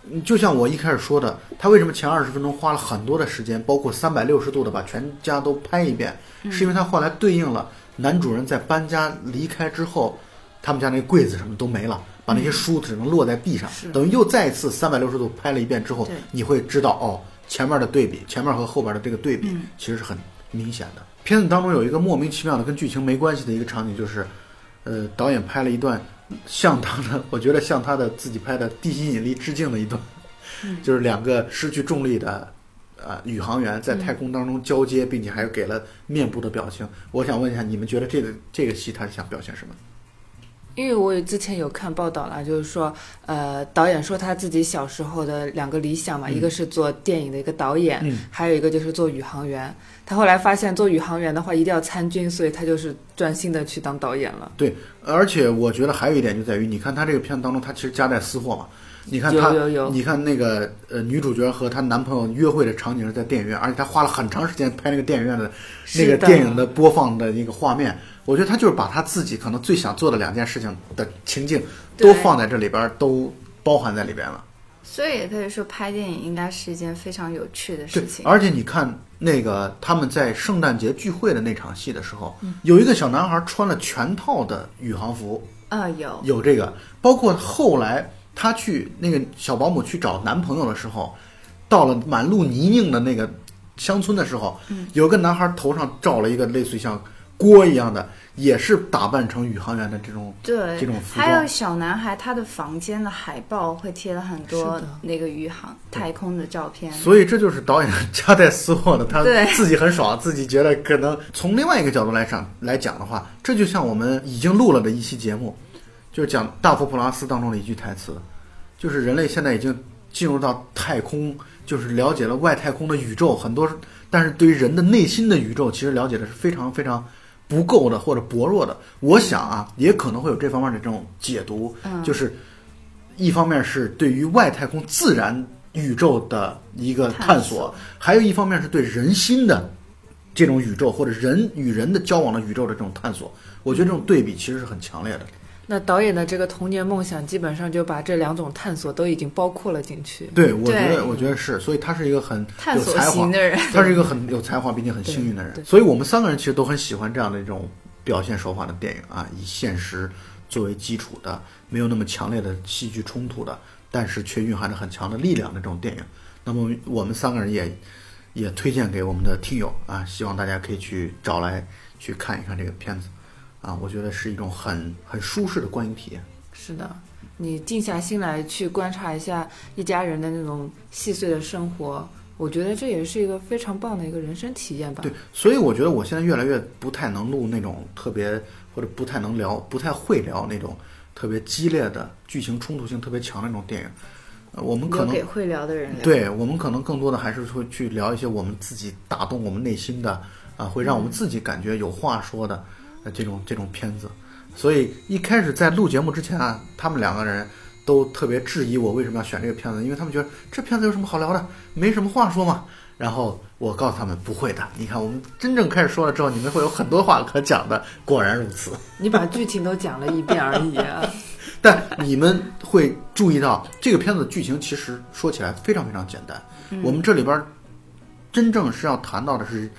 嗯就像我一开始说的，他为什么前二十分钟花了很多的时间，包括三百六十度的把全家都拍一遍，是因为他后来对应了男主人在搬家离开之后，他们家那个柜子什么都没了，把那些书只能落在地上，等于又再一次三百六十度拍了一遍之后，你会知道哦，前面的对比，前面和后边的这个对比其实是很明显的。片子当中有一个莫名其妙的跟剧情没关系的一个场景，就是，呃，导演拍了一段向他的，我觉得向他的自己拍的《地心引力》致敬的一段，就是两个失去重力的。呃，宇航员在太空当中交接，并且还给了面部的表情。我想问一下，你们觉得这个这个戏他是想表现什么？因为我之前有看报道啦，就是说，呃，导演说他自己小时候的两个理想嘛，一个是做电影的一个导演，嗯还有一个就是做宇航员。他后来发现做宇航员的话一定要参军，所以他就是专心的去当导演了。对，而且我觉得还有一点就在于，你看他这个片子当中，他其实夹带私货嘛。你看他，有有有你看那个呃，女主角和她男朋友约会的场景是在电影院，而且她花了很长时间拍那个电影院的那个电影的播放的一个画面。我觉得她就是把她自己可能最想做的两件事情的情境都放在这里边儿，都包含在里边了。所以也可以说，拍电影应该是一件非常有趣的事，情。而且你看那个他们在圣诞节聚会的那场戏的时候，有一个小男孩穿了全套的宇航服，啊、有有这个，包括后来她去那个小保姆去找男朋友的时候，到了满路泥泞的那个乡村的时候，有个男孩头上罩了一个类似于像锅一样的，也是打扮成宇航员的这种对这种服还有。小男孩，他的房间的海报会贴了很多那个宇航太空的照片。所以这就是导演夹带私货的，[LAUGHS] 他自己很爽，自己觉得可能从另外一个角度来讲来讲的话，这就像我们已经录了的一期节目，就是讲《大佛普拉斯》当中的一句台词，就是人类现在已经进入到太空，就是了解了外太空的宇宙很多，但是对于人的内心的宇宙，其实了解的是非常非常不够的或者薄弱的。我想啊，也可能会有这方面的这种解读，嗯就是一方面是对于外太空自然宇宙的一个探探索还有一方面是对人心的这种宇宙或者人与人的交往的宇宙的这种探索。我觉得这种对比其实是很强烈的。那导演的这个童年梦想，基本上就把这两种探索都已经包括了进去。对，我觉得，我觉得是，所以他是一个很有才华的人，他是一个很有才华并且很幸运的人所以我们三个人其实都很喜欢这样的一种表现手法的电影啊，以现实作为基础的，没有那么强烈的戏剧冲突的，但是却蕴含着很强的力量的这种电影。那么我们三个人也也推荐给我们的听友啊，希望大家可以去找来去看一看这个片子啊，我觉得是一种很很舒适的观影体验。是的，你静下心来去观察一下一家人的那种细碎的生活，我觉得这也是一个非常棒的一个人生体验吧。对，所以我觉得我现在越来越不太能录那种特别或者不太能聊、不太会聊那种特别激烈的剧情冲突性特别强的那种电影。呃，我们可能给会聊的人聊。对我们可能更多的还是会去聊一些我们自己打动我们内心的啊，会让我们自己感觉有话说的呃这种这种片子。所以一开始在录节目之前啊，他们两个人都特别质疑我为什么要选这个片子，因为他们觉得这片子有什么好聊的，没什么话说嘛。然后我告诉他们不会的，你看我们真正开始说了之后，你们会有很多话可讲的。果然如此。[LAUGHS] 你把剧情都讲了一遍而已啊。[LAUGHS] 但你们会注意到，这个片子的剧情其实说起来非常非常简单。我们这里边儿真正是要谈到的是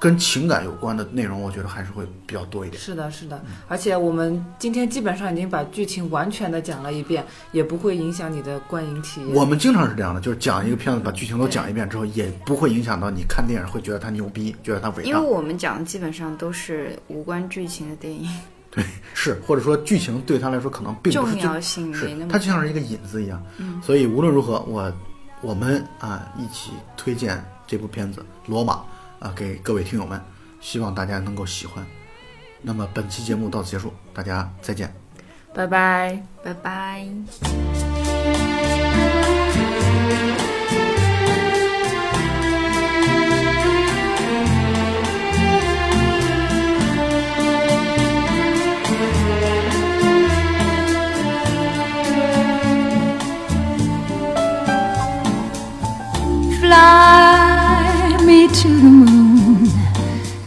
跟情感有关的内容，我觉得还是会比较多一点。是的，是的，而且我们今天基本上已经把剧情完全的讲了一遍，也不会影响你的观影体验。我们经常是这样的，就是讲一个片子，把剧情都讲一遍之后，也不会影响到你看电影会觉得它牛逼，觉得它伟大。因为我们讲的基本上都是无关剧情的电影，对，是或者说剧情对他来说可能并不是重要性是没那么它就像是一个引子一样。所以无论如何，我我们啊一起推荐这部片子《罗马》啊给各位听友们，希望大家能够喜欢。那么本期节目到此结束，大家再见。拜拜。拜拜。Fly me to the moon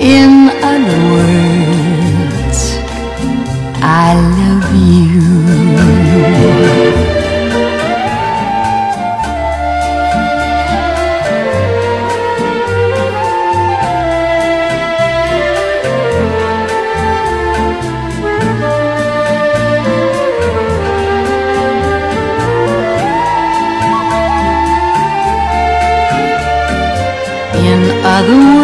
In other words, I love you. In other